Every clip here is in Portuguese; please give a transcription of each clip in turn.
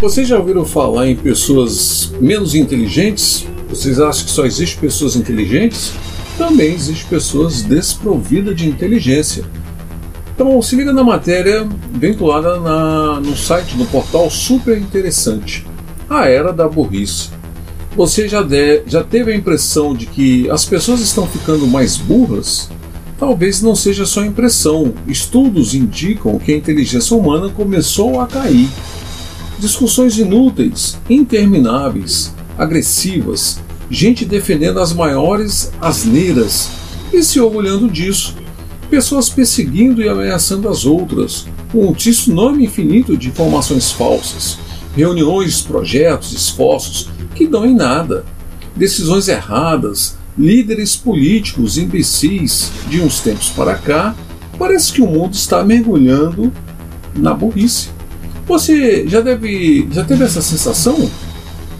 Vocês já ouviram falar em pessoas menos inteligentes? Vocês acham que só existe pessoas inteligentes? Também existe pessoas desprovidas de inteligência. Então se liga na matéria vinculada na, no site, no portal super interessante. A era da burrice. Você já, de, já teve a impressão de que as pessoas estão ficando mais burras? Talvez não seja só impressão. Estudos indicam que a inteligência humana começou a cair discussões inúteis, intermináveis, agressivas, gente defendendo as maiores asneiras e se orgulhando disso, pessoas perseguindo e ameaçando as outras, um tsunami infinito de informações falsas, reuniões, projetos, esforços que dão em nada, decisões erradas, líderes políticos imbecis de uns tempos para cá, parece que o mundo está mergulhando na burrice. Você já deve, já teve essa sensação?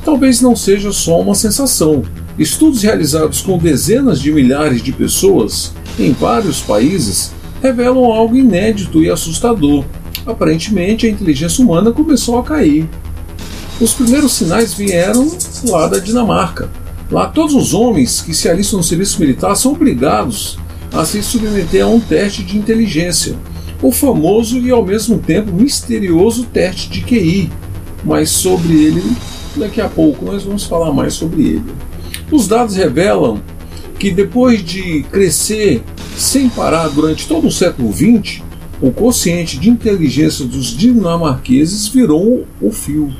Talvez não seja só uma sensação. Estudos realizados com dezenas de milhares de pessoas em vários países revelam algo inédito e assustador. Aparentemente, a inteligência humana começou a cair. Os primeiros sinais vieram lá da Dinamarca. Lá, todos os homens que se alistam no serviço militar são obrigados a se submeter a um teste de inteligência o famoso e ao mesmo tempo misterioso teste de QI, mas sobre ele daqui a pouco nós vamos falar mais sobre ele. Os dados revelam que depois de crescer sem parar durante todo o século XX, o quociente de inteligência dos dinamarqueses virou o fio.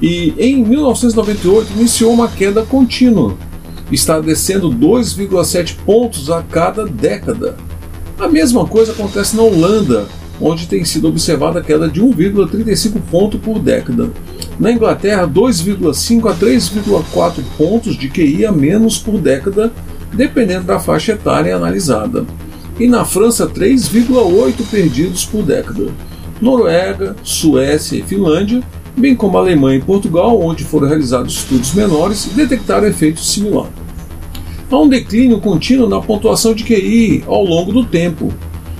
E em 1998 iniciou uma queda contínua. Está descendo 2,7 pontos a cada década. A mesma coisa acontece na Holanda, onde tem sido observada a queda de 1,35 ponto por década. Na Inglaterra, 2,5 a 3,4 pontos de QI a menos por década, dependendo da faixa etária analisada. E na França, 3,8 perdidos por década. Noruega, Suécia e Finlândia, bem como Alemanha e Portugal, onde foram realizados estudos menores, detectaram efeitos similares. Há um declínio contínuo na pontuação de QI ao longo do tempo,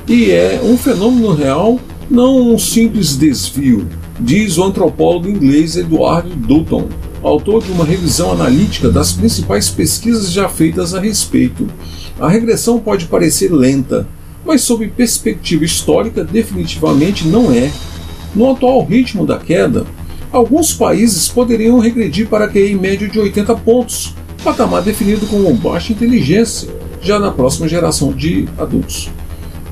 e é um fenômeno real, não um simples desvio, diz o antropólogo inglês Edward Dutton, autor de uma revisão analítica das principais pesquisas já feitas a respeito. A regressão pode parecer lenta, mas sob perspectiva histórica definitivamente não é. No atual ritmo da queda, alguns países poderiam regredir para QI médio de 80 pontos, patamar definido como baixa inteligência já na próxima geração de adultos.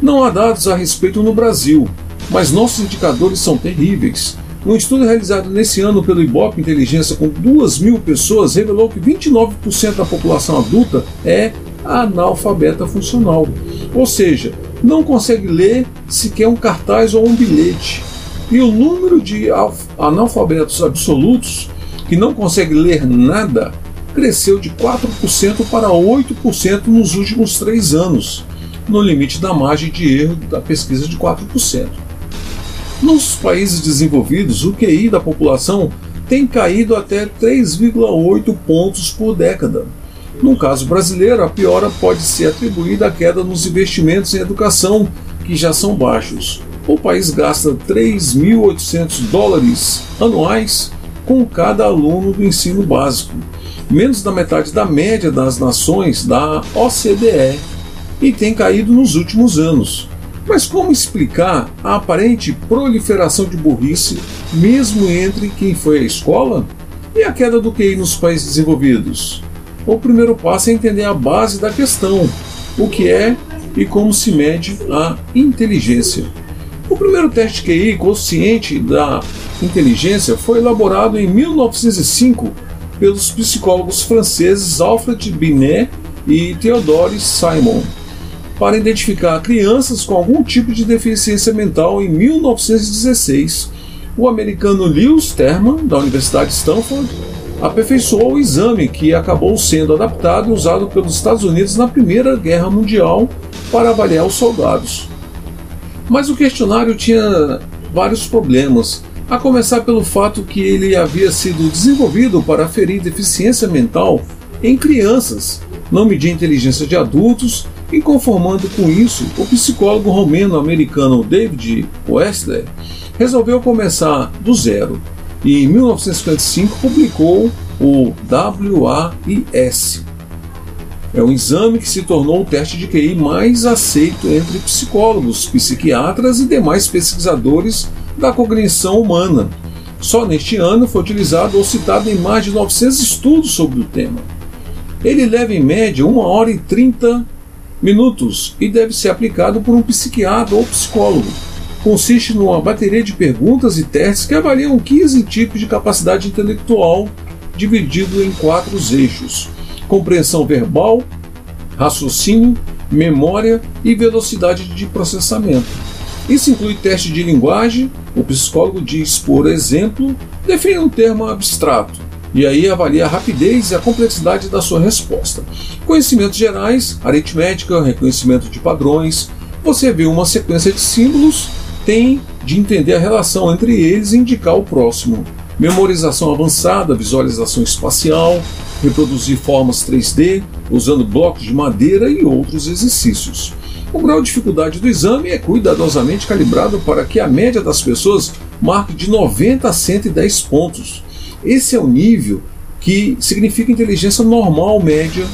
Não há dados a respeito no Brasil, mas nossos indicadores são terríveis. Um estudo realizado nesse ano pelo Ibope Inteligência com 2 mil pessoas revelou que 29% da população adulta é analfabeta funcional, ou seja, não consegue ler sequer um cartaz ou um bilhete. E o número de analfabetos absolutos que não consegue ler nada cresceu de 4% para 8% nos últimos três anos, no limite da margem de erro da pesquisa de 4%. Nos países desenvolvidos, o QI da população tem caído até 3,8 pontos por década. No caso brasileiro, a piora pode ser atribuída à queda nos investimentos em educação, que já são baixos. O país gasta 3.800 dólares anuais com cada aluno do ensino básico, menos da metade da média das nações da OCDE, e tem caído nos últimos anos. Mas como explicar a aparente proliferação de burrice, mesmo entre quem foi à escola? E a queda do QI nos países desenvolvidos? O primeiro passo é entender a base da questão, o que é e como se mede a inteligência. O primeiro teste QI consciente da inteligência foi elaborado em 1905 pelos psicólogos franceses Alfred Binet e Theodore Simon para identificar crianças com algum tipo de deficiência mental em 1916. O americano Lewis Terman, da Universidade de Stanford, aperfeiçoou o exame que acabou sendo adaptado e usado pelos Estados Unidos na Primeira Guerra Mundial para avaliar os soldados. Mas o questionário tinha vários problemas, a começar pelo fato que ele havia sido desenvolvido para aferir deficiência mental em crianças, não medir inteligência de adultos e conformando com isso, o psicólogo romeno-americano David Westler resolveu começar do zero e em 1955 publicou o WAIS. É um exame que se tornou o teste de QI mais aceito entre psicólogos, psiquiatras e demais pesquisadores da cognição humana. Só neste ano foi utilizado ou citado em mais de 900 estudos sobre o tema. Ele leva em média 1 hora e 30 minutos e deve ser aplicado por um psiquiatra ou psicólogo. Consiste numa bateria de perguntas e testes que avaliam 15 tipos de capacidade intelectual, dividido em quatro eixos: compreensão verbal, raciocínio, memória e velocidade de processamento. Isso inclui teste de linguagem. O psicólogo diz, por exemplo, define um termo abstrato, e aí avalia a rapidez e a complexidade da sua resposta. Conhecimentos gerais, aritmética, reconhecimento de padrões. Você vê uma sequência de símbolos, tem de entender a relação entre eles e indicar o próximo. Memorização avançada, visualização espacial, reproduzir formas 3D usando blocos de madeira e outros exercícios. O grau de dificuldade do exame é cuidadosamente calibrado para que a média das pessoas marque de 90 a 110 pontos. Esse é o nível que significa inteligência normal média.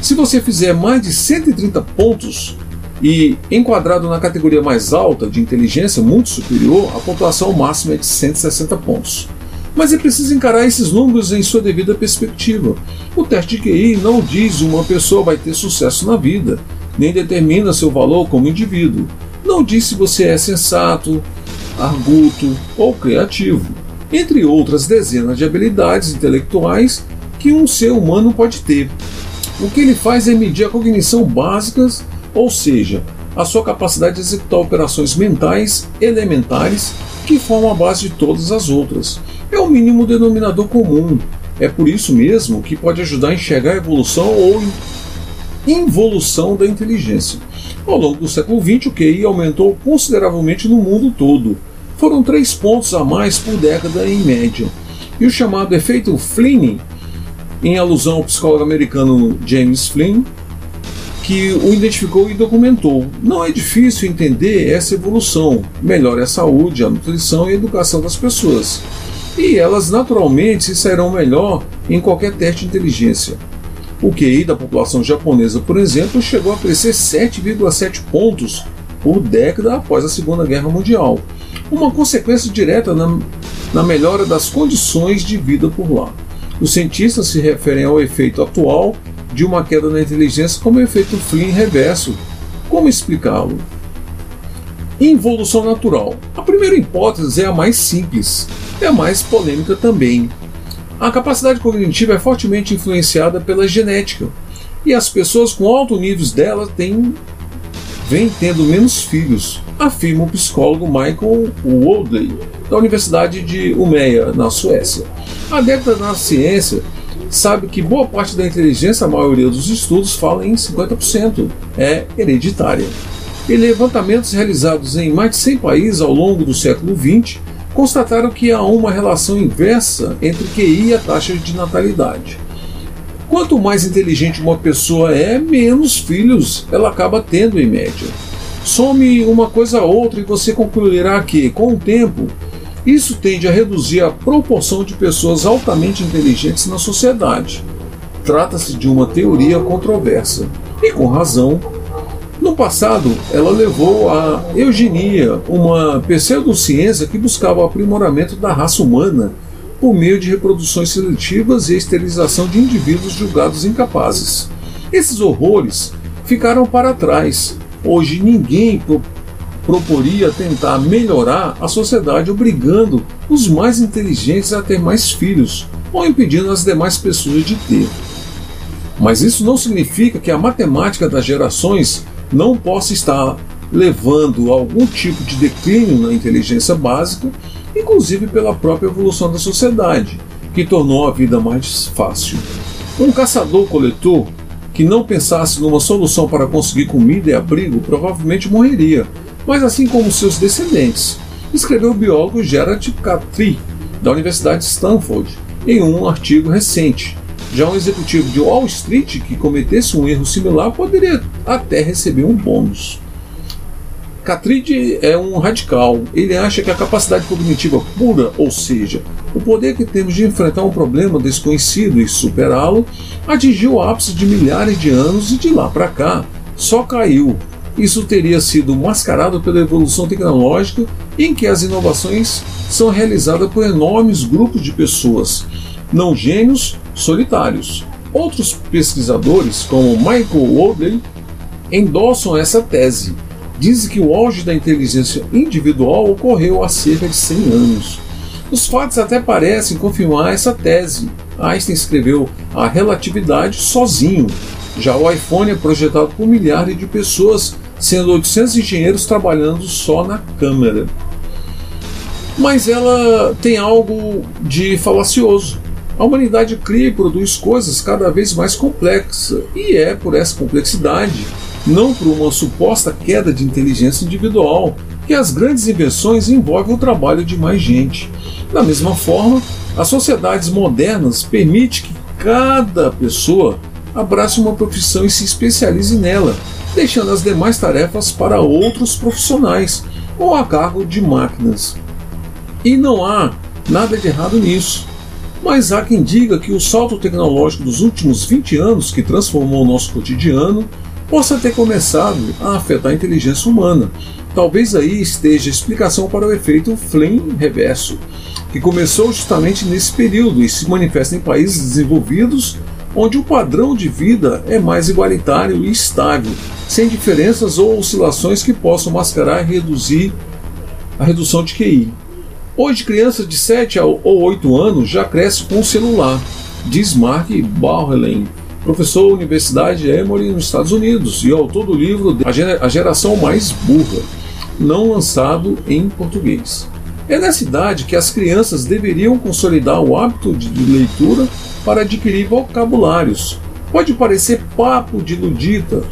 Se você fizer mais de 130 pontos e enquadrado na categoria mais alta de inteligência muito superior, a pontuação máxima é de 160 pontos. Mas é preciso encarar esses números em sua devida perspectiva. O teste de QI não diz uma pessoa vai ter sucesso na vida, nem determina seu valor como indivíduo. Não diz se você é sensato, arguto ou criativo entre outras dezenas de habilidades intelectuais que um ser humano pode ter. O que ele faz é medir a cognição básicas, ou seja, a sua capacidade de executar operações mentais elementares que formam a base de todas as outras. É o mínimo denominador comum. É por isso mesmo que pode ajudar a enxergar a evolução ou involução da inteligência. Ao longo do século XX, o QI aumentou consideravelmente no mundo todo foram três pontos a mais por década em média. E o chamado efeito Flynn, em alusão ao psicólogo americano James Flynn, que o identificou e documentou. Não é difícil entender essa evolução, melhora a saúde, a nutrição e a educação das pessoas. E elas naturalmente se sairão melhor em qualquer teste de inteligência. O QI da população japonesa, por exemplo, chegou a crescer 7,7 pontos por década após a Segunda Guerra Mundial uma consequência direta na, na melhora das condições de vida por lá. Os cientistas se referem ao efeito atual de uma queda na inteligência como efeito Flynn reverso. Como explicá-lo? Involução natural. A primeira hipótese é a mais simples, é a mais polêmica também. A capacidade cognitiva é fortemente influenciada pela genética, e as pessoas com alto níveis dela têm vem tendo menos filhos, afirma o psicólogo Michael Woodley, da Universidade de Umeå, na Suécia. Adepta na ciência, sabe que boa parte da inteligência, a maioria dos estudos fala em 50%, é hereditária. E levantamentos realizados em mais de 100 países ao longo do século XX constataram que há uma relação inversa entre QI e a taxa de natalidade. Quanto mais inteligente uma pessoa é, menos filhos ela acaba tendo em média. Some uma coisa a outra e você concluirá que, com o tempo, isso tende a reduzir a proporção de pessoas altamente inteligentes na sociedade. Trata-se de uma teoria controversa, e com razão. No passado, ela levou à eugenia, uma pseudociência que buscava o aprimoramento da raça humana por meio de reproduções seletivas e esterilização de indivíduos julgados incapazes. Esses horrores ficaram para trás. Hoje ninguém proporia tentar melhorar a sociedade obrigando os mais inteligentes a ter mais filhos ou impedindo as demais pessoas de ter. Mas isso não significa que a matemática das gerações não possa estar levando a algum tipo de declínio na inteligência básica, inclusive pela própria evolução da sociedade, que tornou a vida mais fácil. Um caçador-coletor que não pensasse numa solução para conseguir comida e abrigo provavelmente morreria, mas assim como seus descendentes, escreveu o biólogo Gerard Catry, da Universidade de Stanford, em um artigo recente. Já um executivo de Wall Street que cometesse um erro similar poderia até receber um bônus. Catrid é um radical. Ele acha que a capacidade cognitiva pura, ou seja, o poder que temos de enfrentar um problema desconhecido e superá-lo, atingiu o ápice de milhares de anos e de lá para cá só caiu. Isso teria sido mascarado pela evolução tecnológica em que as inovações são realizadas por enormes grupos de pessoas, não gênios solitários. Outros pesquisadores, como Michael Wardley, endossam essa tese Diz que o auge da inteligência individual ocorreu há cerca de 100 anos. Os fatos até parecem confirmar essa tese. Einstein escreveu a relatividade sozinho. Já o iPhone é projetado por milhares de pessoas, sendo 800 engenheiros trabalhando só na câmera. Mas ela tem algo de falacioso. A humanidade cria e produz coisas cada vez mais complexas, e é por essa complexidade não por uma suposta queda de inteligência individual, que as grandes invenções envolvem o trabalho de mais gente. Da mesma forma, as sociedades modernas permitem que cada pessoa abrace uma profissão e se especialize nela, deixando as demais tarefas para outros profissionais ou a cargo de máquinas. E não há nada de errado nisso. Mas há quem diga que o salto tecnológico dos últimos 20 anos, que transformou o nosso cotidiano, possa ter começado a afetar a inteligência humana. Talvez aí esteja a explicação para o efeito Flynn reverso, que começou justamente nesse período e se manifesta em países desenvolvidos onde o padrão de vida é mais igualitário e estável, sem diferenças ou oscilações que possam mascarar e reduzir a redução de QI. Hoje, crianças de 7 ou 8 anos já crescem com o celular, diz Mark Bauerlein, professor da Universidade Emory nos Estados Unidos e autor do livro A Geração Mais Burra, não lançado em português. É nessa idade que as crianças deveriam consolidar o hábito de leitura para adquirir vocabulários. Pode parecer papo de ludita,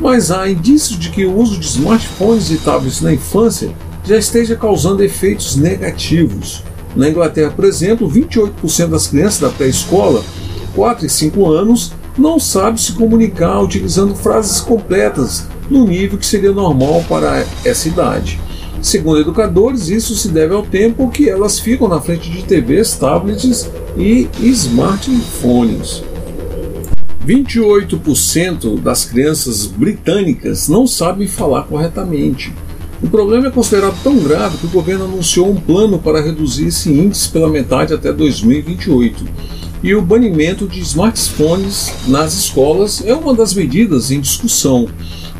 mas há indícios de que o uso de smartphones e tablets na infância já esteja causando efeitos negativos. Na Inglaterra, por exemplo, 28% das crianças da pré-escola, 4 e 5 anos, não sabe se comunicar utilizando frases completas no nível que seria normal para essa idade. Segundo educadores, isso se deve ao tempo que elas ficam na frente de TVs, tablets e smartphones. 28% das crianças britânicas não sabem falar corretamente. O problema é considerado tão grave que o governo anunciou um plano para reduzir esse índice pela metade até 2028 e o banimento de smartphones nas escolas é uma das medidas em discussão.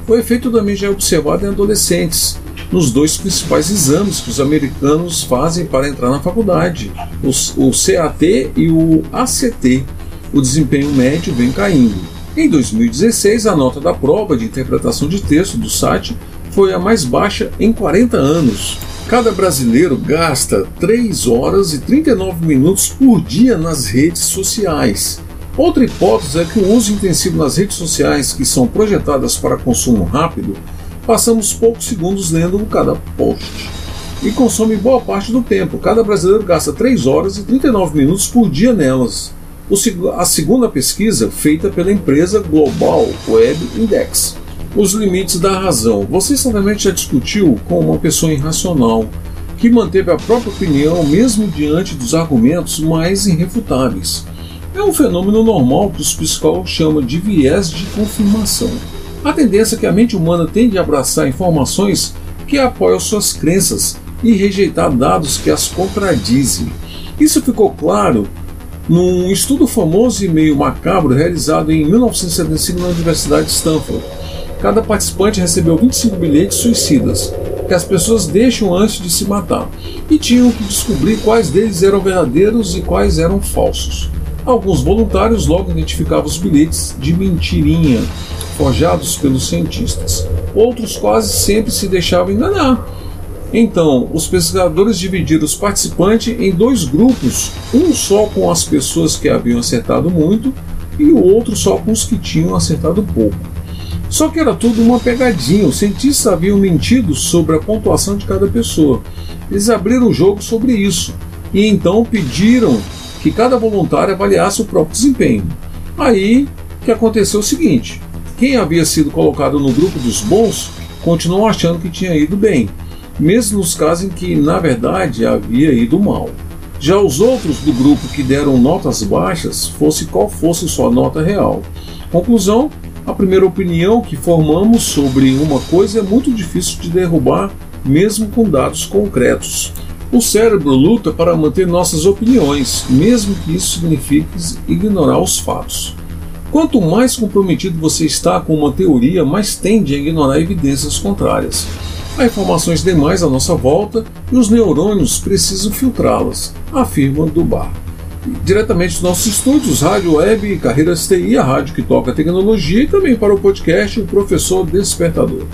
O efeito também já é observado em adolescentes, nos dois principais exames que os americanos fazem para entrar na faculdade, o CAT e o ACT. O desempenho médio vem caindo. Em 2016, a nota da prova de interpretação de texto do site foi a mais baixa em 40 anos. Cada brasileiro gasta 3 horas e 39 minutos por dia nas redes sociais. Outra hipótese é que o uso intensivo nas redes sociais, que são projetadas para consumo rápido, passamos poucos segundos lendo cada post e consome boa parte do tempo. Cada brasileiro gasta 3 horas e 39 minutos por dia nelas. A segunda pesquisa, feita pela empresa Global Web Index, os limites da razão. Você certamente já discutiu com uma pessoa irracional que manteve a própria opinião mesmo diante dos argumentos mais irrefutáveis. É um fenômeno normal que os psicólogos chamam de viés de confirmação. A tendência é que a mente humana tende a abraçar informações que apoiam suas crenças e rejeitar dados que as contradizem. Isso ficou claro num estudo famoso e meio macabro realizado em 1975 na Universidade de Stanford Cada participante recebeu 25 bilhetes suicidas. que as pessoas deixam antes de se matar e tinham que descobrir quais deles eram verdadeiros e quais eram falsos. Alguns voluntários logo identificavam os bilhetes de mentirinha forjados pelos cientistas. Outros quase sempre se deixavam enganar. Então, os pesquisadores dividiram os participantes em dois grupos, um só com as pessoas que haviam acertado muito e o outro só com os que tinham acertado pouco. Só que era tudo uma pegadinha, os cientistas haviam mentido sobre a pontuação de cada pessoa. Eles abriram o jogo sobre isso e então pediram que cada voluntário avaliasse o próprio desempenho. Aí que aconteceu o seguinte: quem havia sido colocado no grupo dos bons continuou achando que tinha ido bem, mesmo nos casos em que na verdade havia ido mal. Já os outros do grupo que deram notas baixas, fosse qual fosse sua nota real. Conclusão: a primeira opinião que formamos sobre uma coisa é muito difícil de derrubar, mesmo com dados concretos. O cérebro luta para manter nossas opiniões, mesmo que isso signifique ignorar os fatos. Quanto mais comprometido você está com uma teoria, mais tende a ignorar evidências contrárias. Há informações demais à nossa volta e os neurônios precisam filtrá-las, afirma Dubar. Diretamente dos nossos estúdios, Rádio Web Carreiras TI, a rádio que toca tecnologia, e também para o podcast O Professor Despertador.